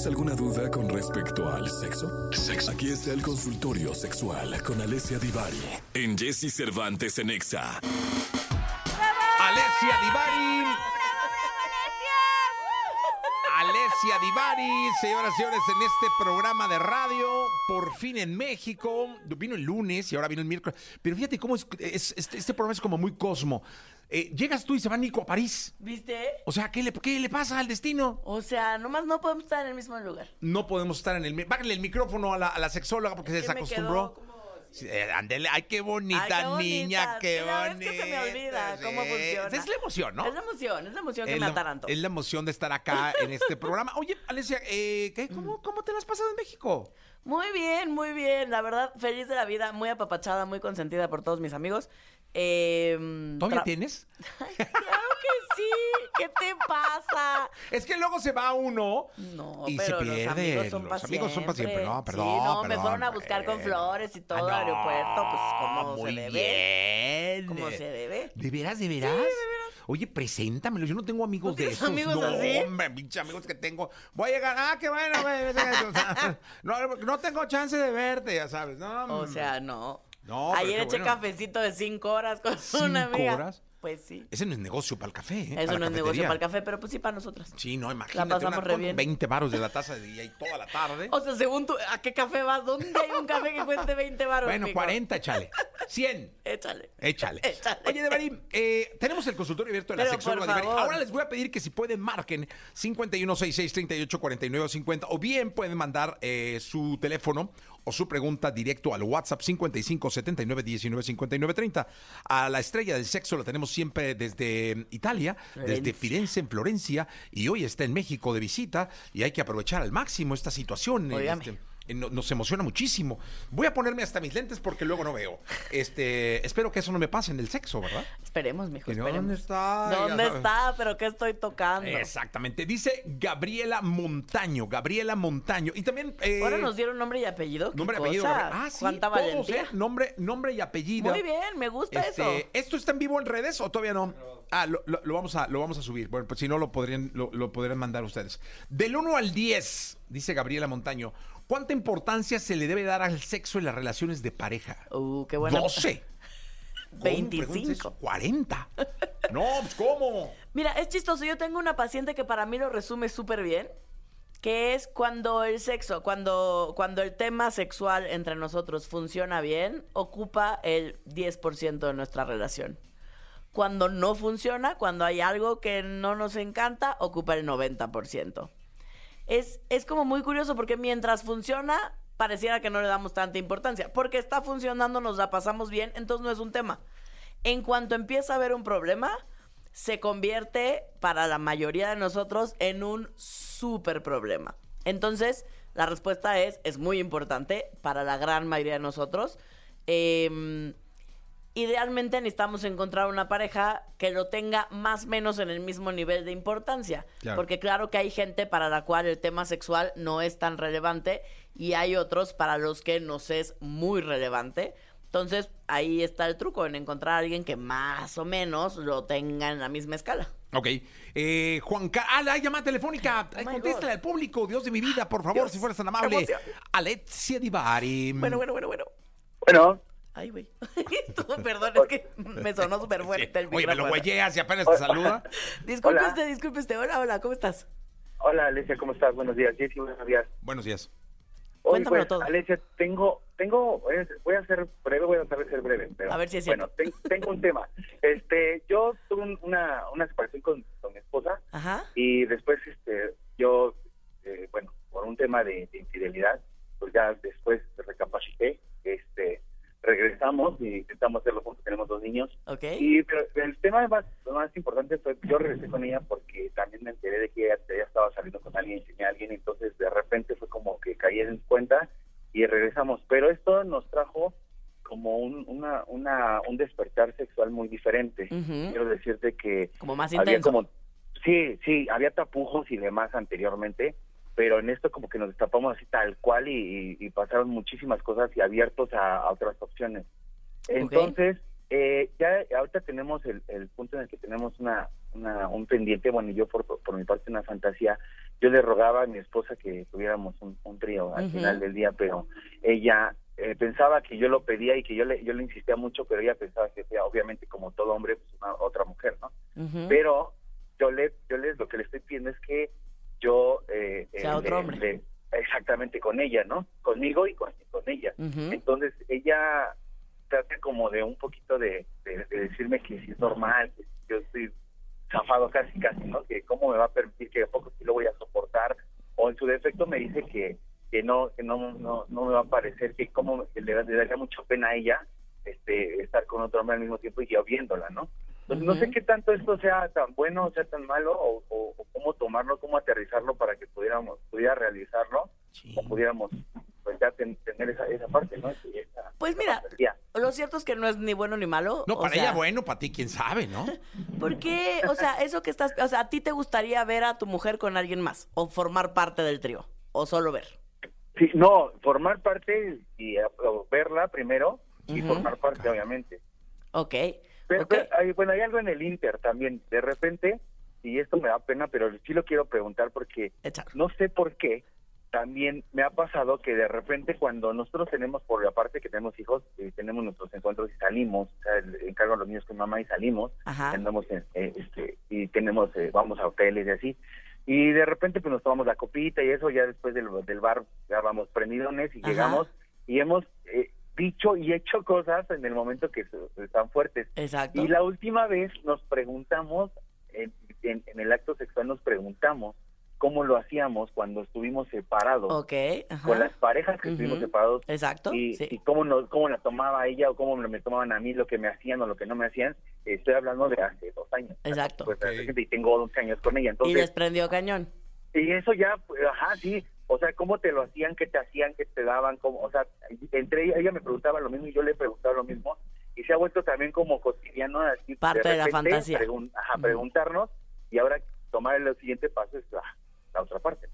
¿Tienes alguna duda con respecto al sexo? Sexo. Aquí está el consultorio sexual con Alessia Divari en Jesse Cervantes en Exa. Alessia Divari. Alessia Divari, señoras y señores, en este programa de radio, por fin en México. Vino el lunes y ahora vino el miércoles. Pero fíjate cómo es, es- este, este programa es como muy cosmo. Eh, llegas tú y se va Nico a París. ¿Viste? O sea, ¿qué le, ¿qué le pasa al destino? O sea, nomás no podemos estar en el mismo lugar. No podemos estar en el... mi- Bájale el micrófono a la, a la sexóloga porque se que me desacostumbró. como- ándele, ay, qué bonita Ay, qué bonita. niña, qué bonita. es que se me olvida cómo sí. funciona. Es la emoción, ¿no? Es la emoción, es la emoción que Es me la- ataranto. Es la emoción de estar acá en este programa. Oye, Alesia, eh, ¿qué? ¿Cómo, ¿cómo te la has pasado en México? Muy bien, muy bien. La verdad, feliz de la vida, muy apapachada, muy consentida por todos mis amigos. Eh, ¿Todavía tienes? Ay, claro que sí. ¿Qué te pasa? Es que luego se va uno No, y pero se los pierde. amigos son Los para amigos son para siempre. No, Sí, perdón. no, me fueron a buscar con bueno. flores y todo Ah, aeropuerto, pues como se debe. bien. Como se debe. ¿De veras, de veras? Oye, preséntamelo. Yo no tengo amigos ¿No de esos. amigos no, así? hombre, pinche amigos que tengo. Voy a llegar. Ah, qué bueno. No, no tengo chance de verte, ya sabes. No, O sea, no. Ayer eché bueno. cafecito de cinco horas con ¿Cinco una amiga. horas? Pues sí. Ese no es negocio para el café, ¿eh? Eso no la es negocio para el café, pero pues sí para nosotras. Sí, no, La imagínate. pasamos una- re bien. 20 varos de la taza de día y toda la tarde. O sea, según tú, ¿a qué café vas? ¿Dónde hay un café que cueste 20 baros? bueno, 40, échale. 100. Échale. Échale. Échale. Oye, Devarim, eh, tenemos el consultorio abierto de la Pero, sexóloga favor. Ahora les voy a pedir que si pueden marquen 5166-3849-50 o bien pueden mandar eh, su teléfono o su pregunta directo al WhatsApp 55 79 19 59 30. A la estrella del sexo la tenemos siempre desde Italia, desde. Firenze en Florencia y hoy está en México de visita y hay que aprovechar al máximo esta situación. Óigame. este, no- nos emociona muchísimo. Voy a ponerme hasta mis lentes porque luego no veo. Este, espero que eso no me pase en el sexo, ¿verdad? Esperemos, mijo, esperemos. ¿dónde está? ¿Dónde está? ¿Pero qué estoy tocando? Exactamente. Dice Gabriela Montaño. Gabriela Montaño. Y también. eh, Ahora nos dieron nombre y apellido. ¿Qué Nombre y apellido. Gabriela. Ah, sí. ¿Cuánta todos, valentía? ¿eh? Nombre, nombre y apellido. Muy bien, me gusta Este, eso. ¿Esto está en vivo en redes o todavía no? Ah, lo, lo- lo vamos, a, lo vamos a subir. Bueno, pues si no, lo podrían, lo, lo podrían mandar ustedes. Del 1 al 10, dice Gabriela Montaño, ¿cuánta importancia se le debe dar al sexo en las relaciones de pareja? Uh, qué buena. 12. ¿Cómo? 25. Pregunta eso. 40. No, pues ¿cómo? Mira, es chistoso. Yo tengo una paciente que para mí lo resume súper bien. Que es cuando el sexo, cuando, cuando el tema sexual entre nosotros funciona bien, ocupa el 10% de nuestra relación. Cuando no funciona, cuando hay algo que no nos encanta, ocupa el 90%. Es, es como muy curioso porque mientras funciona, pareciera que no le damos tanta importancia. Porque está funcionando, nos la pasamos bien, entonces no es un tema. En cuanto empieza a haber un problema, se convierte para la mayoría de nosotros en un súper problema. Entonces, la respuesta es, es muy importante para la gran mayoría de nosotros. Em, idealmente necesitamos encontrar una pareja que lo tenga más o menos en el mismo nivel de importancia. Claro. Porque claro que hay gente para la cual el tema sexual no es tan relevante y hay otros para los que nos es muy relevante. Entonces, ahí está el truco, en encontrar a alguien que más o menos lo tenga en la misma escala. Ok. Eh, Juan Carlos. Ah, la llamada telefónica. Oh Contéstale al público. Dios de mi vida, por favor, Dios, si fueras tan amable. Alexia Divari. Bueno, bueno, bueno, bueno. Bueno, Ay, güey. Perdón, es que me sonó súper fuerte el Oye, me lo micrófono. güeyes y apenas te saluda. Disculpe Hola. usted, disculpe usted. Hola, hola, ¿cómo estás? hola Alesia, ¿cómo estás? Buenos días, Jessy, buenos días. Buenos días. Oye, Cuéntamelo pues, todo. Alesia, tengo, tengo, voy a- ser breve, voy a tratar de ser breve, pero A ver si es bueno, ten- tengo un tema. Este, yo tuve un- una, una separación con, con mi esposa Ajá. y después, este, yo, eh, bueno, por un tema de, de infidelidad, pues ya después y intentamos hacerlo juntos, tenemos dos niños Ok. Y pero el tema más, lo más importante fue que yo regresé con ella porque también me enteré de que ella, ella estaba saliendo con alguien, tenía a alguien, entonces de repente fue como que caí en cuenta y regresamos. Pero esto nos trajo como un, una, una, un despertar sexual muy diferente. Quiero decirte que Como más había intenso. como, sí, sí, había tapujos y demás anteriormente, pero en esto como que nos destapamos así tal cual y, y- y pasaron muchísimas cosas y abiertos a, a otras opciones. Entonces, eh, ya ahorita tenemos el, el punto en el que tenemos una, una- un pendiente, bueno, y yo por, por mi parte una fantasía, yo le rogaba a mi esposa que tuviéramos un, un trío al final del día, pero ella eh, pensaba que yo lo pedía y que yo le, yo le insistía mucho, pero ella pensaba que sea, obviamente, como todo hombre, pues una otra mujer, ¿no? Pero yo le, yo les, lo que le estoy pidiendo es que yo... Eh, eh, Sea otro le- hombre. le- exactamente, con ella, ¿no? Conmigo y con, con ella. Entonces ella trata como de un poquito de, de- de decirme que si es normal, que yo estoy zafado casi, casi, ¿no? Que cómo me va a permitir que a poco sí lo voy a soportar. O en su defecto me dice que, que no que no, no, no me va a parecer, que como le, le daría mucha pena a ella este estar con otro hombre al mismo tiempo y yo viéndola, ¿no? Entonces no sé qué tanto esto sea tan bueno o sea tan malo o, o- o cómo tomarlo, cómo aterrizarlo para que pudiéramos pudiera realizarlo Sí. o pudiéramos pues ya ten- tener esa, esa parte, ¿no? Esa- Pues mira, fantasía. lo cierto es que no es ni bueno ni malo. No, o para sea, ella bueno, para ti quién sabe, ¿no? ¿Por qué? O sea, eso que estás, o sea, ¿a ti te gustaría ver a tu mujer con alguien más o formar parte del trío o solo ver? Sí, no, formar parte y verla primero y formar parte, obviamente. Ok. Pero, bueno, hay algo en el Inter también. De repente, y esto me da pena, pero sí lo quiero preguntar porque Échalo. no sé por qué. También me ha pasado que de repente cuando nosotros tenemos, por la parte que tenemos hijos, eh, tenemos nuestros encuentros y salimos, o sea, encargo a los niños con mamá y salimos, Ajá. andamos en, eh, este y tenemos eh, vamos a hoteles y así y de repente pues nos tomamos la copita y eso ya después del, del bar ya vamos prendidones y Ajá. llegamos y hemos eh, dicho y hecho cosas en el momento que se- están fuertes Exacto. y la última vez nos preguntamos en, en- en el acto sexual nos preguntamos cómo lo hacíamos cuando estuvimos separados Ok. Ajá. con las parejas que estuvimos separados Exacto. y, sí. y cómo, nos, cómo la tomaba ella o cómo me tomaban a mí lo que me hacían o lo que no me hacían. Estoy hablando de hace dos años. Exacto. Pues, y tengo 11 años con ella. y Entonces, les prendió cañón. y eso ya, pues, ajá, sí. O sea, ¿cómo te lo hacían? ¿Qué te hacían? ¿Qué te daban? ¿Cómo? O sea, entre ella, ella me preguntaba lo mismo y yo le preguntaba lo mismo. Y se ha vuelto también como cotidiano. Así, Parte de la fantasía. pregun- ajá, preguntarnos y ahora tomar el siguiente paso es la, la otra parte.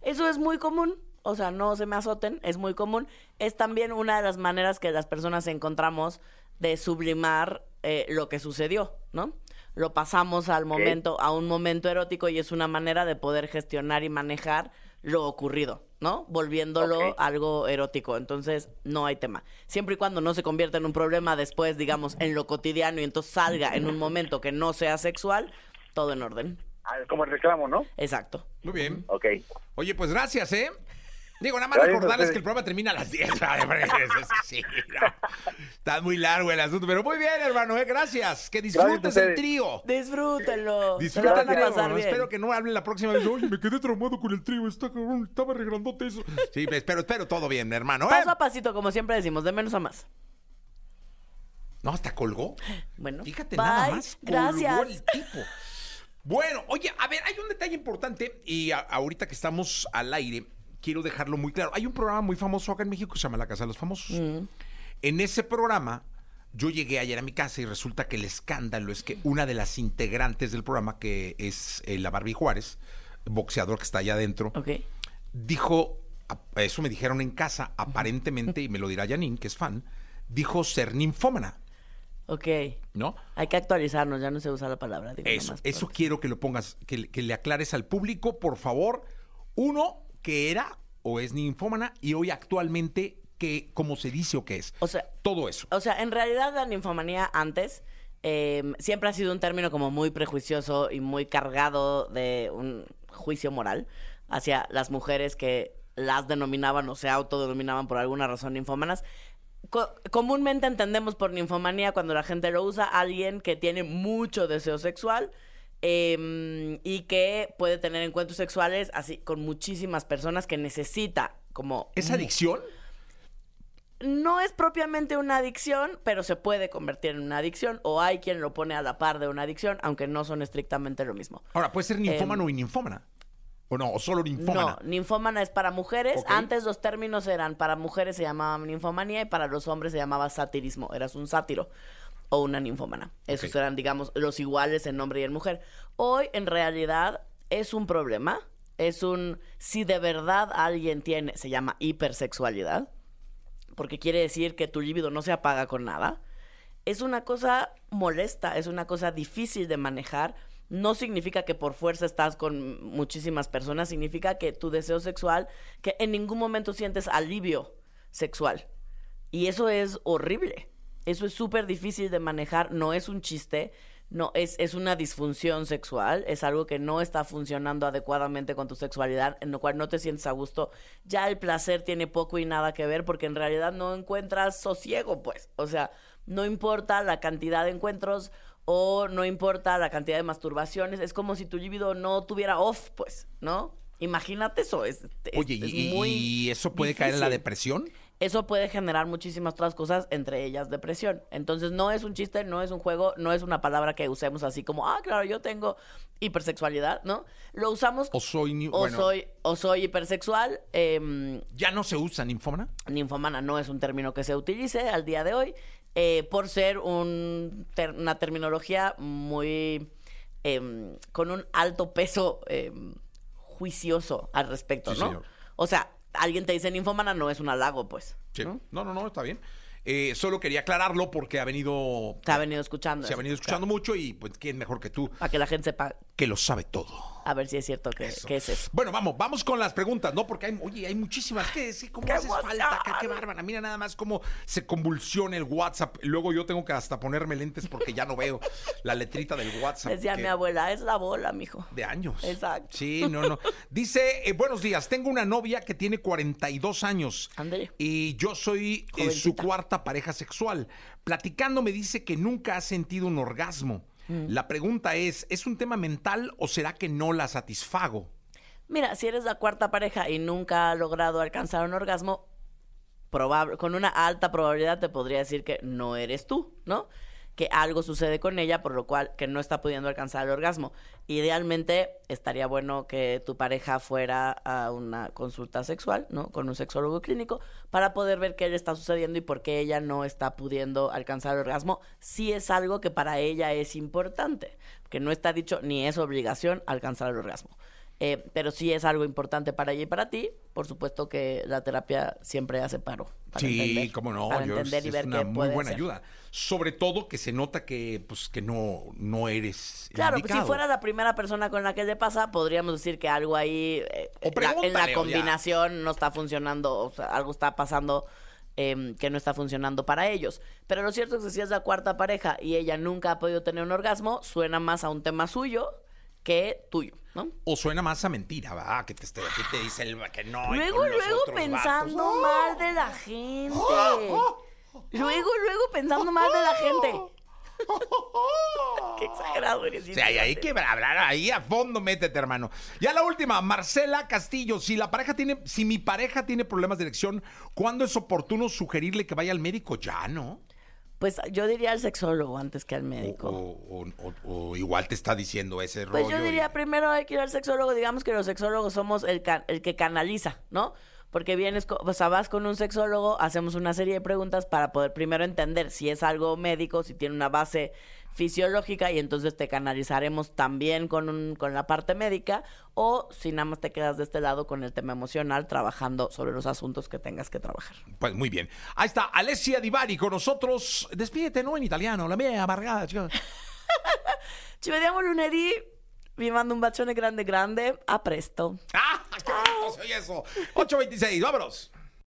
Eso es muy común. O sea, no se me azoten, es muy común. Es también una de las maneras que las personas encontramos de sublimar eh, lo que sucedió, ¿no? Lo pasamos al momento, a un momento erótico y es una manera de poder gestionar y manejar lo ocurrido, ¿no? Volviéndolo algo erótico. Entonces, no hay tema. Siempre y cuando no se convierta en un problema después, digamos, en lo cotidiano y entonces salga en un momento que no sea sexual, todo en orden. Ah, Como el reclamo, ¿no? Exacto. Muy bien. Ok. Oye, pues gracias, ¿eh? Digo, nada más recordarles que el programa termina a las 10. Ay, hombre, es que sí, no. Está muy largo el asunto, pero muy bien, hermano, ¿eh? Gracias. Que disfrutes el trío. Disfrútenlo. Bien. Espero que no hablen la próxima vez. Oye, me quedé traumado con el trío. Está cabrón, estaba regrandote eso. Sí, espero, espero todo bien, hermano. ¿eh? Paso a pasito, como siempre decimos, de menos a más. No, hasta colgó. Bueno, Fíjate bye. nada más. colgó Gracias. el tipo. Bueno, oye, a ver, hay un detalle importante y a- ahorita que estamos al aire, quiero dejarlo muy claro. Hay un programa muy famoso acá en México que se llama La Casa de los Famosos. Mm. En ese programa, yo llegué ayer a mi casa y resulta que el escándalo es que una de las integrantes del programa, que es eh, la Barbie Juárez, boxeador que está allá adentro, dijo, eso me dijeron en casa, aparentemente, y me lo dirá Janine, que es fan, dijo ser ninfómana, Ok. ¿no? Hay que actualizarnos, ya no se usa la palabra. digo, Eso, eso quiero que lo pongas, que le aclares al público, por favor. Uno, que era o es ninfómana y hoy actualmente, que cómo se dice o qué es. O sea, Todo eso. o sea, en realidad la ninfomanía antes eh, siempre ha sido un término como muy prejuicioso y muy cargado de un juicio moral hacia las mujeres que las denominaban o se autodenominaban por alguna razón ninfómanas. Co- comúnmente entendemos por ninfomanía cuando la gente lo usa a alguien que tiene mucho deseo sexual eh, y que puede tener encuentros sexuales así con muchísimas personas que necesita como ¿Es adicción? no es propiamente una adicción, pero se puede convertir en una adicción o hay quien lo pone a la par de una adicción, aunque no son estrictamente lo mismo. Ahora, puede ser ninfómano y ninfómana. O no, o solo ninfómana. Em, No, ninfómana es para mujeres. Antes los términos eran para mujeres se llamaban ninfomanía y para los hombres se llamaba satirismo. Eras un sátiro o una ninfómana. Esos Ok. eran, digamos, los iguales en hombre y en mujer. Hoy, en realidad, es un problema. Es un. Si de verdad alguien tiene. Se llama hipersexualidad. Porque quiere decir que tu libido no se apaga con nada. Es una cosa molesta, es una cosa difícil de manejar no significa que por fuerza estás con muchísimas personas, significa que tu deseo sexual, que en ningún momento sientes alivio sexual. Y eso es horrible. Eso es súper difícil de manejar, no es un chiste, no es, es una disfunción sexual, es algo que no está funcionando adecuadamente con tu sexualidad, en lo cual no te sientes a gusto. Ya el placer tiene poco y nada que ver porque en realidad no encuentras sosiego, pues. O sea, no importa la cantidad de encuentros o no importa la cantidad de masturbaciones, es como si tu libido no tuviera off, pues, ¿no? Imagínate eso, es, Oye, es y, muy y eso puede caer en la depresión? Eso puede generar muchísimas otras cosas, entre ellas depresión. Entonces no es un chiste, no es un juego, no es una palabra que usemos así como, ah, claro, yo tengo hipersexualidad, ¿no? Lo usamos O soy o bueno. soy o soy hipersexual. em, ¿Ya no se usa ninfómana? ninfomana no es un término que se utilice al día de hoy eh, por ser un ter- una terminología muy em, con un alto peso em, juicioso al respecto, Sí, ¿no? señor. O sea, alguien te dice ninfomana no es un halago, pues. Sí. ¿no? No, no, no, está bien. Eh, solo quería aclararlo porque ha venido... Se ha venido escuchando. Se ha venido escuchando mucho y pues quién mejor que tú Para que la gente sepa que lo sabe todo. A ver si es cierto que, Eso. que es eso. Bueno, vamos, vamos con las preguntas, ¿no? Porque hay, oye, hay muchísimas. ¿Qué sí, ¿Cómo ¡Qué haces falta? ¿Qué, qué bárbara. Mira nada más cómo se convulsiona el WhatsApp. Luego yo tengo que hasta ponerme lentes porque ya no veo la letrita del WhatsApp. Decía que- mi abuela, es la bola, mijo. De años. Exacto. Sí, no, no. Dice, eh, buenos días, tengo una novia que tiene 42 años. Ándale. Y yo soy eh, su cuarta pareja sexual. Platicando me dice que nunca ha sentido un orgasmo. Mm. La pregunta es, ¿es un tema mental o será que no la satisfago? Mira, si eres la cuarta pareja y nunca ha logrado alcanzar un orgasmo, probable, con una alta probabilidad te podría decir que no eres tú, ¿no? Que algo sucede con ella por lo cual que no está pudiendo alcanzar el orgasmo. Idealmente estaría bueno que tu pareja fuera a una consulta sexual, ¿no? Con un sexólogo clínico para poder ver qué le está sucediendo y por qué ella no está pudiendo alcanzar el orgasmo. Si es algo que para ella es importante, que no está dicho ni es obligación alcanzar el orgasmo. Eh, pero sí es algo importante para ella y para ti. Por supuesto que la terapia siempre hace paro. para sí, entender, cómo no. Para yo- entender es, y es ver una qué muy puede buena ser. ayuda. Sobre todo que se nota que, pues, que no, no eres. Claro, pues, si fuera la primera persona con la que le pasa, podríamos decir que algo ahí eh, la- en la combinación no está funcionando, o sea, algo está pasando em, que no está funcionando para ellos. Pero lo cierto es que si es la cuarta pareja y ella nunca ha podido tener un orgasmo, suena más a un tema suyo que tuyo, ¿no? O suena más a mentira, ¿verdad? Que te, dice el, que no. Luego, con los luego otros pensando vatos. mal de la gente. Luego, luego pensando mal de la gente. Qué exagerado eres. O sea, hay, hay que hablar ahí a fondo, métete, hermano. Ya la última, Marcela Castillo. Si la pareja tiene, si mi pareja tiene problemas de erección, ¿cuándo es oportuno sugerirle que vaya al médico? Ya, ¿no? Pues yo diría al sexólogo antes que al O, médico. o- o- o igual te está diciendo ese Pues rollo. yo y- diría primero hay que ir al sexólogo, digamos que los sexólogos somos el, el que canaliza, ¿no? Porque vienes, o sea, vas con un sexólogo, hacemos una serie de preguntas para poder primero entender si es algo médico, si tiene una base fisiológica y entonces te canalizaremos también con, un, con la parte médica o si nada más te quedas de este lado con el tema emocional trabajando sobre los asuntos que tengas que trabajar. Pues muy bien. Ahí está Alessia Divari con nosotros. Despídete, ¿no? En italiano, la mía amargada, chica. Ci vediamo lunedì, vi mando un bacione grande grande, a presto. ¡Ah! ¡Qué bonito soy eso! 8.26, vámonos.